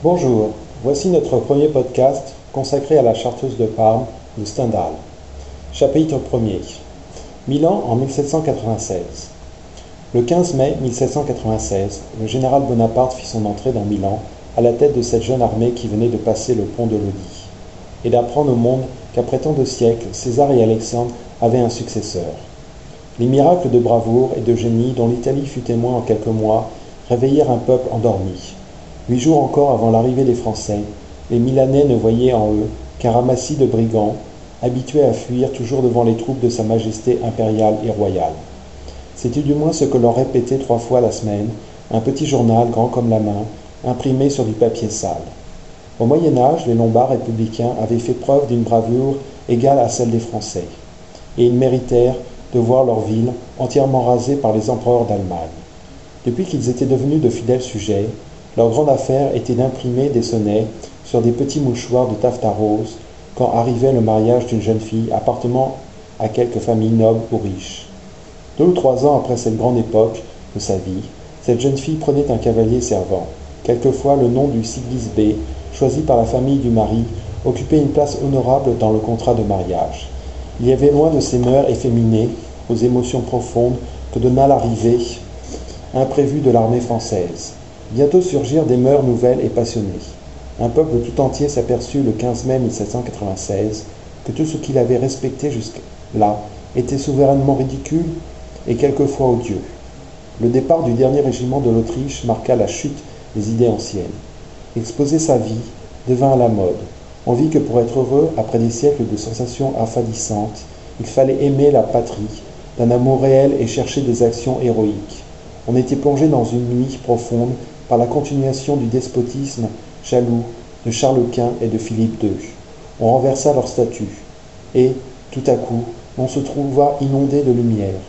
Bonjour, voici notre premier podcast consacré à la chartreuse de Parme de Stendhal. Chapitre 1er Milan en 1796. Le 15 mai 1796, le général Bonaparte fit son entrée dans Milan à la tête de cette jeune armée qui venait de passer le pont de Lodi et d'apprendre au monde qu'après tant de siècles, César et Alexandre avaient un successeur. Les miracles de bravoure et de génie dont l'Italie fut témoin en quelques mois réveillèrent un peuple endormi. Huit jours encore avant l'arrivée des Français, les Milanais ne voyaient en eux qu'un ramassis de brigands, habitués à fuir toujours devant les troupes de Sa Majesté impériale et royale. C'était du moins ce que leur répétait trois fois la semaine un petit journal grand comme la main, imprimé sur du papier sale. Au Moyen Âge, les Lombards républicains avaient fait preuve d'une bravoure égale à celle des Français, et ils méritèrent de voir leur ville entièrement rasée par les empereurs d'Allemagne. Depuis qu'ils étaient devenus de fidèles sujets, leur grande affaire était d'imprimer des sonnets sur des petits mouchoirs de taffetas rose quand arrivait le mariage d'une jeune fille appartenant à quelque famille noble ou riche. Deux ou trois ans après cette grande époque de sa vie, cette jeune fille prenait un cavalier servant. Quelquefois le nom du B, choisi par la famille du mari, occupait une place honorable dans le contrat de mariage. Il y avait loin de ces mœurs efféminées, aux émotions profondes, que donna l'arrivée imprévue de l'armée française. Bientôt surgirent des mœurs nouvelles et passionnées. Un peuple tout entier s'aperçut le 15 mai 1796 que tout ce qu'il avait respecté jusque-là était souverainement ridicule et quelquefois odieux. Le départ du dernier régiment de l'Autriche marqua la chute des idées anciennes. Exposer sa vie devint à la mode. On vit que pour être heureux, après des siècles de sensations affadissantes, il fallait aimer la patrie, d'un amour réel et chercher des actions héroïques. On était plongé dans une nuit profonde par la continuation du despotisme jaloux de Charles Quint et de Philippe II. On renversa leur statut, et, tout à coup, on se trouva inondé de lumière.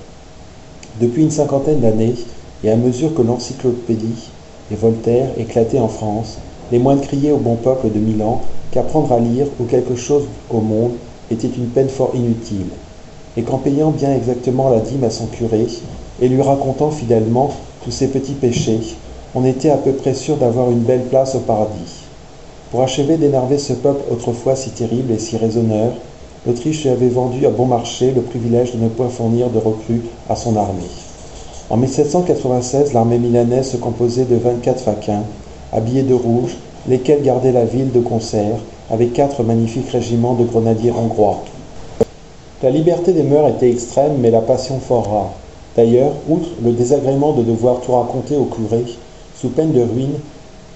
Depuis une cinquantaine d'années, et à mesure que l'encyclopédie et Voltaire éclataient en France, les moines criaient au bon peuple de Milan qu'apprendre à lire ou quelque chose au monde était une peine fort inutile, et qu'en payant bien exactement la dîme à son curé, et lui racontant fidèlement tous ses petits péchés, on était à peu près sûr d'avoir une belle place au paradis. Pour achever d'énerver ce peuple autrefois si terrible et si raisonneur, l'Autriche lui avait vendu à bon marché le privilège de ne point fournir de recrues à son armée. En 1796, l'armée milanaise se composait de 24 faquins, habillés de rouge, lesquels gardaient la ville de concert avec quatre magnifiques régiments de grenadiers hongrois. La liberté des mœurs était extrême, mais la passion fort rare. D'ailleurs, outre le désagrément de devoir tout raconter au curé, sous peine de ruine,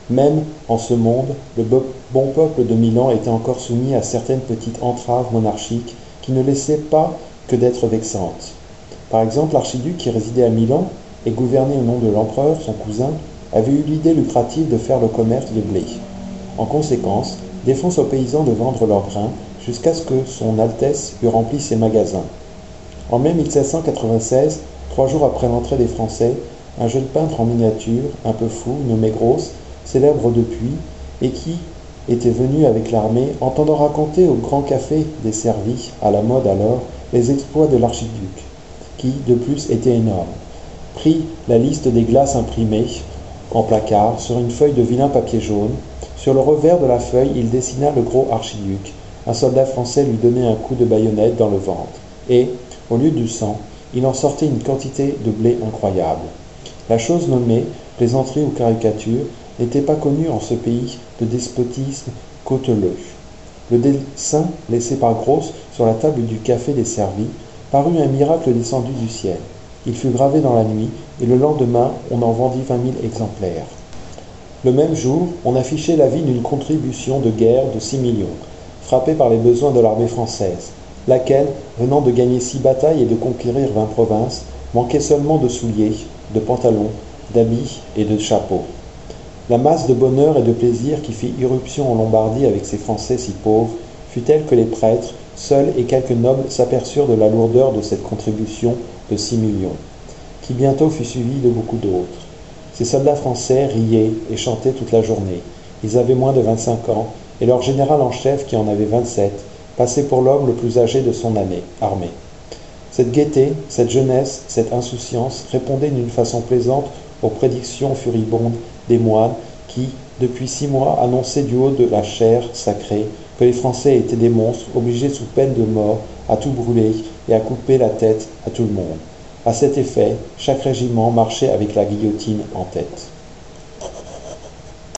même en ce monde, le bon peuple de Milan était encore soumis à certaines petites entraves monarchiques qui ne laissaient pas que d'être vexantes. Par exemple, l'archiduc qui résidait à Milan et gouvernait au nom de l'empereur, son cousin, avait eu l'idée lucrative de faire le commerce de blé. En conséquence, défense aux paysans de vendre leurs grains jusqu'à ce que son Altesse eût rempli ses magasins. En mai 1796, trois jours après l'entrée des Français, un jeune peintre en miniature, un peu fou, nommé Grosse, célèbre depuis, et qui était venu avec l'armée, entendant raconter au grand café desservi, à la mode alors, les exploits de l'archiduc, qui, de plus, était énorme, prit la liste des glaces imprimées en placard sur une feuille de vilain papier jaune. Sur le revers de la feuille, il dessina le gros archiduc. Un soldat français lui donnait un coup de baïonnette dans le ventre, et, au lieu du sang, il en sortait une quantité de blé incroyable. La chose nommée, plaisanterie ou caricature, n'était pas connue en ce pays de despotisme cauteleux. Le dessin laissé par Grosse sur la table du café desservi parut un miracle descendu du ciel. Il fut gravé dans la nuit, et le lendemain on en vendit vingt mille exemplaires. Le même jour, on affichait l'avis d'une contribution de guerre de six millions, frappée par les besoins de l'armée française, laquelle, venant de gagner six batailles et de conquérir vingt provinces, manquait seulement de souliers, de pantalons, d'habits et de chapeaux. La masse de bonheur et de plaisir qui fit irruption en Lombardie avec ces Français si pauvres fut telle que les prêtres, seuls et quelques nobles s'aperçurent de la lourdeur de cette contribution de six millions, qui bientôt fut suivie de beaucoup d'autres. Ces soldats français riaient et chantaient toute la journée. Ils avaient moins de vingt-cinq ans, et leur général en chef, qui en avait vingt-sept, passait pour l'homme le plus âgé de son année, armée. Cette gaieté, cette jeunesse, cette insouciance répondaient d'une façon plaisante aux prédictions furibondes des moines qui, depuis six mois, annonçait du haut de la chaire sacrée que les Français étaient des monstres obligés sous peine de mort à tout brûler et à couper la tête à tout le monde. À cet effet, chaque régiment marchait avec la guillotine en tête.